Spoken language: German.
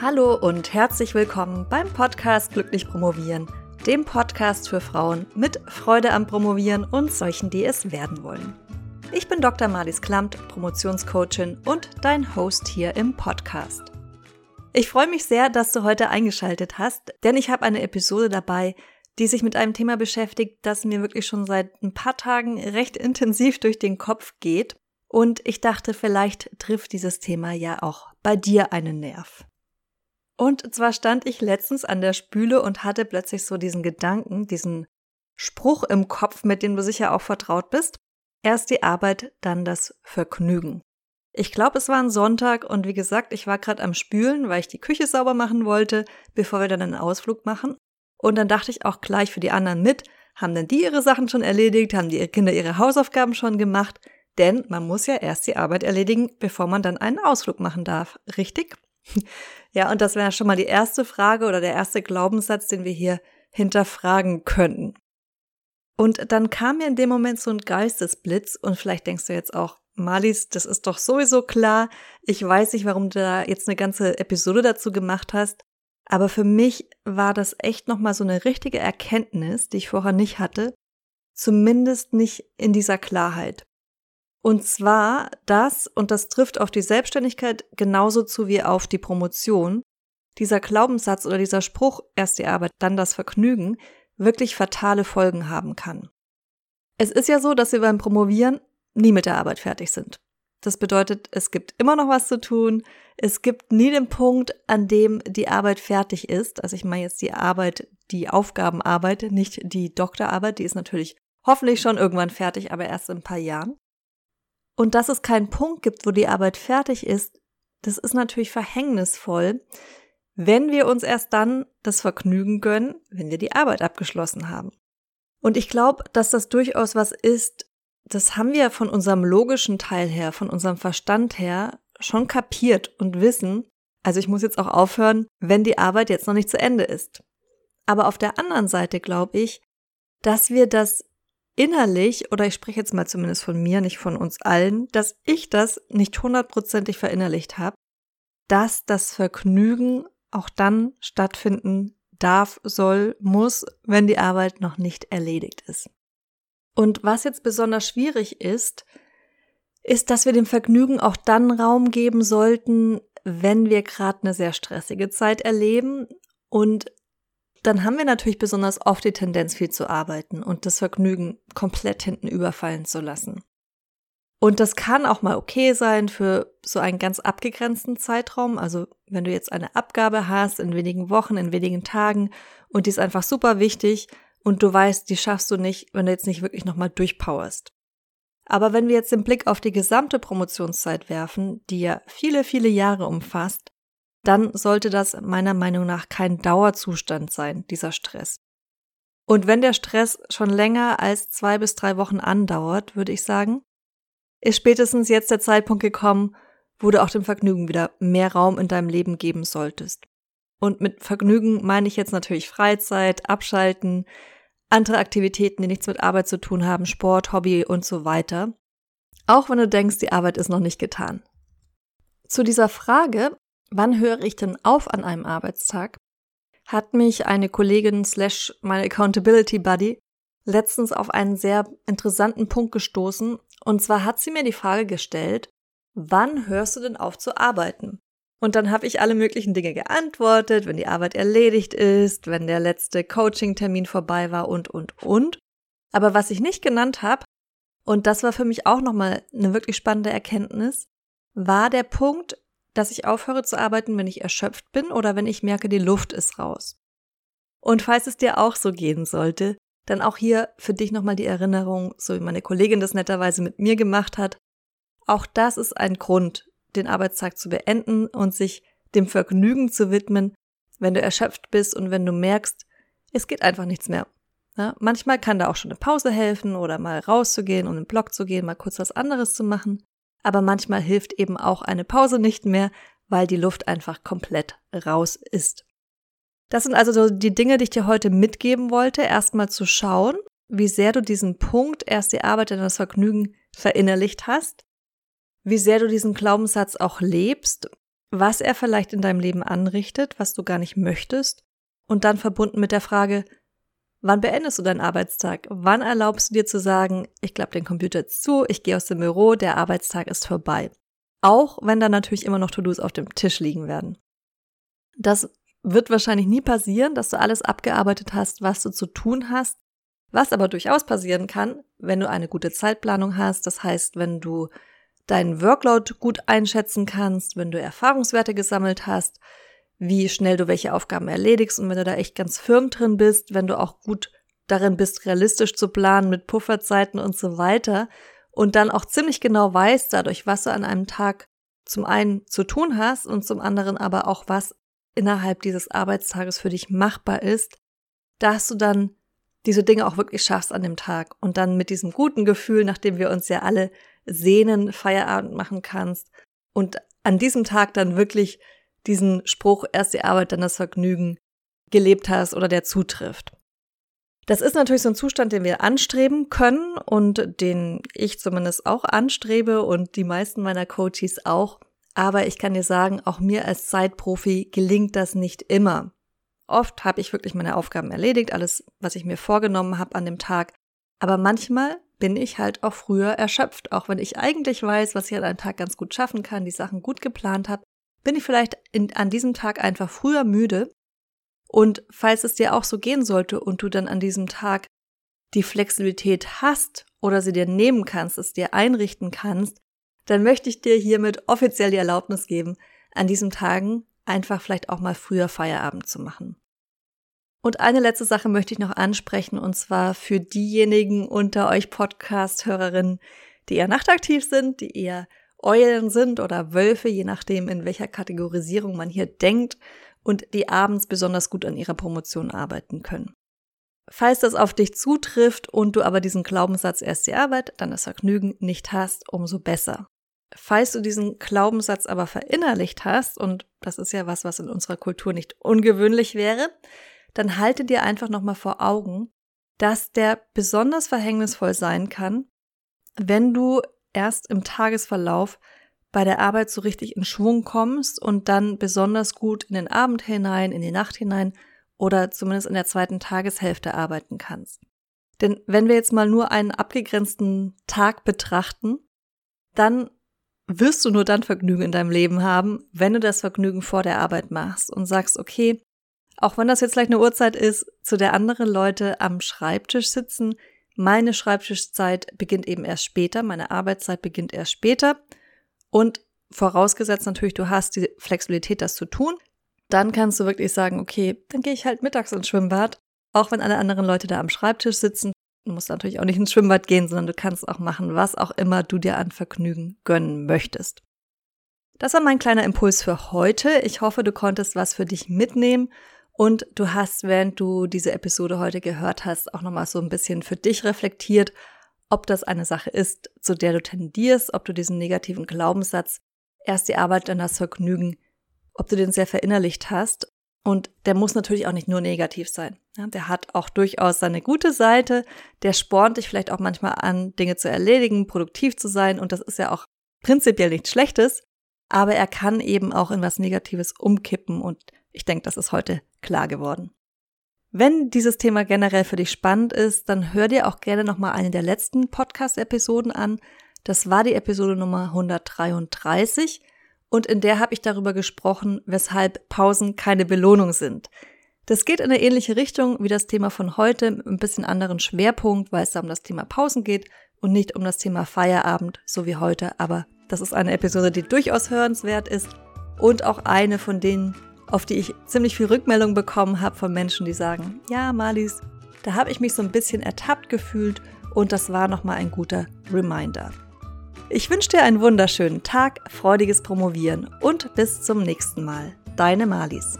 Hallo und herzlich willkommen beim Podcast Glücklich Promovieren, dem Podcast für Frauen mit Freude am Promovieren und solchen, die es werden wollen. Ich bin Dr. Marlies Klamt, Promotionscoachin und dein Host hier im Podcast. Ich freue mich sehr, dass du heute eingeschaltet hast, denn ich habe eine Episode dabei, die sich mit einem Thema beschäftigt, das mir wirklich schon seit ein paar Tagen recht intensiv durch den Kopf geht. Und ich dachte, vielleicht trifft dieses Thema ja auch bei dir einen Nerv. Und zwar stand ich letztens an der Spüle und hatte plötzlich so diesen Gedanken, diesen Spruch im Kopf, mit dem du sicher auch vertraut bist. Erst die Arbeit, dann das Vergnügen. Ich glaube, es war ein Sonntag und wie gesagt, ich war gerade am Spülen, weil ich die Küche sauber machen wollte, bevor wir dann einen Ausflug machen. Und dann dachte ich auch gleich für die anderen mit, haben denn die ihre Sachen schon erledigt, haben die Kinder ihre Hausaufgaben schon gemacht? Denn man muss ja erst die Arbeit erledigen, bevor man dann einen Ausflug machen darf. Richtig? Ja, und das wäre schon mal die erste Frage oder der erste Glaubenssatz, den wir hier hinterfragen könnten. Und dann kam mir in dem Moment so ein Geistesblitz und vielleicht denkst du jetzt auch, Malis, das ist doch sowieso klar. Ich weiß nicht, warum du da jetzt eine ganze Episode dazu gemacht hast. Aber für mich war das echt nochmal so eine richtige Erkenntnis, die ich vorher nicht hatte. Zumindest nicht in dieser Klarheit. Und zwar das, und das trifft auf die Selbstständigkeit genauso zu wie auf die Promotion, dieser Glaubenssatz oder dieser Spruch, erst die Arbeit, dann das Vergnügen, wirklich fatale Folgen haben kann. Es ist ja so, dass wir beim Promovieren nie mit der Arbeit fertig sind. Das bedeutet, es gibt immer noch was zu tun. Es gibt nie den Punkt, an dem die Arbeit fertig ist. Also ich meine jetzt die Arbeit, die Aufgabenarbeit, nicht die Doktorarbeit. Die ist natürlich hoffentlich schon irgendwann fertig, aber erst in ein paar Jahren. Und dass es keinen Punkt gibt, wo die Arbeit fertig ist, das ist natürlich verhängnisvoll, wenn wir uns erst dann das Vergnügen gönnen, wenn wir die Arbeit abgeschlossen haben. Und ich glaube, dass das durchaus was ist, das haben wir von unserem logischen Teil her, von unserem Verstand her schon kapiert und wissen, also ich muss jetzt auch aufhören, wenn die Arbeit jetzt noch nicht zu Ende ist. Aber auf der anderen Seite glaube ich, dass wir das innerlich, oder ich spreche jetzt mal zumindest von mir, nicht von uns allen, dass ich das nicht hundertprozentig verinnerlicht habe, dass das Vergnügen auch dann stattfinden darf, soll, muss, wenn die Arbeit noch nicht erledigt ist. Und was jetzt besonders schwierig ist, ist, dass wir dem Vergnügen auch dann Raum geben sollten, wenn wir gerade eine sehr stressige Zeit erleben und dann haben wir natürlich besonders oft die Tendenz, viel zu arbeiten und das Vergnügen komplett hinten überfallen zu lassen. Und das kann auch mal okay sein für so einen ganz abgegrenzten Zeitraum. Also wenn du jetzt eine Abgabe hast in wenigen Wochen, in wenigen Tagen und die ist einfach super wichtig und du weißt, die schaffst du nicht, wenn du jetzt nicht wirklich nochmal durchpowerst. Aber wenn wir jetzt den Blick auf die gesamte Promotionszeit werfen, die ja viele, viele Jahre umfasst, dann sollte das meiner Meinung nach kein Dauerzustand sein, dieser Stress. Und wenn der Stress schon länger als zwei bis drei Wochen andauert, würde ich sagen, ist spätestens jetzt der Zeitpunkt gekommen, wo du auch dem Vergnügen wieder mehr Raum in deinem Leben geben solltest. Und mit Vergnügen meine ich jetzt natürlich Freizeit, Abschalten, andere Aktivitäten, die nichts mit Arbeit zu tun haben, Sport, Hobby und so weiter. Auch wenn du denkst, die Arbeit ist noch nicht getan. Zu dieser Frage wann höre ich denn auf an einem Arbeitstag, hat mich eine Kollegin slash meine Accountability Buddy letztens auf einen sehr interessanten Punkt gestoßen. Und zwar hat sie mir die Frage gestellt, wann hörst du denn auf zu arbeiten? Und dann habe ich alle möglichen Dinge geantwortet, wenn die Arbeit erledigt ist, wenn der letzte Coaching-Termin vorbei war und, und, und. Aber was ich nicht genannt habe, und das war für mich auch nochmal eine wirklich spannende Erkenntnis, war der Punkt, dass ich aufhöre zu arbeiten, wenn ich erschöpft bin oder wenn ich merke, die Luft ist raus. Und falls es dir auch so gehen sollte, dann auch hier für dich nochmal die Erinnerung, so wie meine Kollegin das netterweise mit mir gemacht hat. Auch das ist ein Grund, den Arbeitstag zu beenden und sich dem Vergnügen zu widmen, wenn du erschöpft bist und wenn du merkst, es geht einfach nichts mehr. Ja, manchmal kann da auch schon eine Pause helfen oder mal rauszugehen und im Blog zu gehen, mal kurz was anderes zu machen aber manchmal hilft eben auch eine Pause nicht mehr, weil die Luft einfach komplett raus ist. Das sind also so die Dinge, die ich dir heute mitgeben wollte. Erstmal zu schauen, wie sehr du diesen Punkt, erst die Arbeit und das Vergnügen verinnerlicht hast, wie sehr du diesen Glaubenssatz auch lebst, was er vielleicht in deinem Leben anrichtet, was du gar nicht möchtest, und dann verbunden mit der Frage, wann beendest du deinen Arbeitstag? Wann erlaubst du dir zu sagen, ich klappe den Computer jetzt zu, ich gehe aus dem Büro, der Arbeitstag ist vorbei? Auch wenn da natürlich immer noch To-Dos auf dem Tisch liegen werden. Das wird wahrscheinlich nie passieren, dass du alles abgearbeitet hast, was du zu tun hast. Was aber durchaus passieren kann, wenn du eine gute Zeitplanung hast, das heißt, wenn du deinen Workload gut einschätzen kannst, wenn du Erfahrungswerte gesammelt hast, wie schnell du welche Aufgaben erledigst und wenn du da echt ganz firm drin bist, wenn du auch gut darin bist, realistisch zu planen mit Pufferzeiten und so weiter und dann auch ziemlich genau weißt dadurch, was du an einem Tag zum einen zu tun hast und zum anderen aber auch was innerhalb dieses Arbeitstages für dich machbar ist, dass du dann diese Dinge auch wirklich schaffst an dem Tag und dann mit diesem guten Gefühl, nachdem wir uns ja alle sehnen, Feierabend machen kannst und an diesem Tag dann wirklich diesen Spruch, erst die Arbeit, dann das Vergnügen gelebt hast oder der zutrifft. Das ist natürlich so ein Zustand, den wir anstreben können und den ich zumindest auch anstrebe und die meisten meiner Coaches auch. Aber ich kann dir sagen, auch mir als Zeitprofi gelingt das nicht immer. Oft habe ich wirklich meine Aufgaben erledigt, alles, was ich mir vorgenommen habe an dem Tag. Aber manchmal bin ich halt auch früher erschöpft, auch wenn ich eigentlich weiß, was ich an einem Tag ganz gut schaffen kann, die Sachen gut geplant habe, bin ich vielleicht in, an diesem Tag einfach früher müde. Und falls es dir auch so gehen sollte und du dann an diesem Tag die Flexibilität hast oder sie dir nehmen kannst, es dir einrichten kannst, dann möchte ich dir hiermit offiziell die Erlaubnis geben, an diesen Tagen einfach vielleicht auch mal früher Feierabend zu machen. Und eine letzte Sache möchte ich noch ansprechen, und zwar für diejenigen unter euch Podcast-Hörerinnen, die eher nachtaktiv sind, die eher Eulen sind oder Wölfe, je nachdem, in welcher Kategorisierung man hier denkt, und die abends besonders gut an ihrer Promotion arbeiten können. Falls das auf dich zutrifft und du aber diesen Glaubenssatz erst die Arbeit, dann das Vergnügen nicht hast, umso besser. Falls du diesen Glaubenssatz aber verinnerlicht hast, und das ist ja was, was in unserer Kultur nicht ungewöhnlich wäre, dann halte dir einfach nochmal vor Augen, dass der besonders verhängnisvoll sein kann, wenn du erst im Tagesverlauf bei der Arbeit so richtig in Schwung kommst und dann besonders gut in den Abend hinein, in die Nacht hinein oder zumindest in der zweiten Tageshälfte arbeiten kannst. Denn wenn wir jetzt mal nur einen abgegrenzten Tag betrachten, dann wirst du nur dann Vergnügen in deinem Leben haben, wenn du das Vergnügen vor der Arbeit machst und sagst, okay, auch wenn das jetzt vielleicht eine Uhrzeit ist, zu der andere Leute am Schreibtisch sitzen, meine Schreibtischzeit beginnt eben erst später, meine Arbeitszeit beginnt erst später und vorausgesetzt natürlich, du hast die Flexibilität, das zu tun, dann kannst du wirklich sagen, okay, dann gehe ich halt mittags ins Schwimmbad, auch wenn alle anderen Leute da am Schreibtisch sitzen. Du musst natürlich auch nicht ins Schwimmbad gehen, sondern du kannst auch machen, was auch immer du dir an Vergnügen gönnen möchtest. Das war mein kleiner Impuls für heute. Ich hoffe, du konntest was für dich mitnehmen und du hast, während du diese Episode heute gehört hast, auch nochmal so ein bisschen für dich reflektiert, ob das eine Sache ist, zu der du tendierst, ob du diesen negativen Glaubenssatz erst die Arbeit, dann das Vergnügen, ob du den sehr verinnerlicht hast und der muss natürlich auch nicht nur negativ sein. Der hat auch durchaus seine gute Seite. Der spornt dich vielleicht auch manchmal an, Dinge zu erledigen, produktiv zu sein. Und das ist ja auch prinzipiell nichts Schlechtes. Aber er kann eben auch in was Negatives umkippen. Und ich denke, das ist heute klar geworden. Wenn dieses Thema generell für dich spannend ist, dann hör dir auch gerne nochmal eine der letzten Podcast-Episoden an. Das war die Episode Nummer 133 und in der habe ich darüber gesprochen, weshalb Pausen keine Belohnung sind. Das geht in eine ähnliche Richtung wie das Thema von heute, mit ein bisschen anderen Schwerpunkt, weil es da um das Thema Pausen geht und nicht um das Thema Feierabend, so wie heute. Aber das ist eine Episode, die durchaus hörenswert ist und auch eine von denen, auf die ich ziemlich viel Rückmeldung bekommen habe von Menschen, die sagen, ja, Malis, da habe ich mich so ein bisschen ertappt gefühlt und das war nochmal ein guter Reminder. Ich wünsche dir einen wunderschönen Tag, freudiges Promovieren und bis zum nächsten Mal. Deine Malis.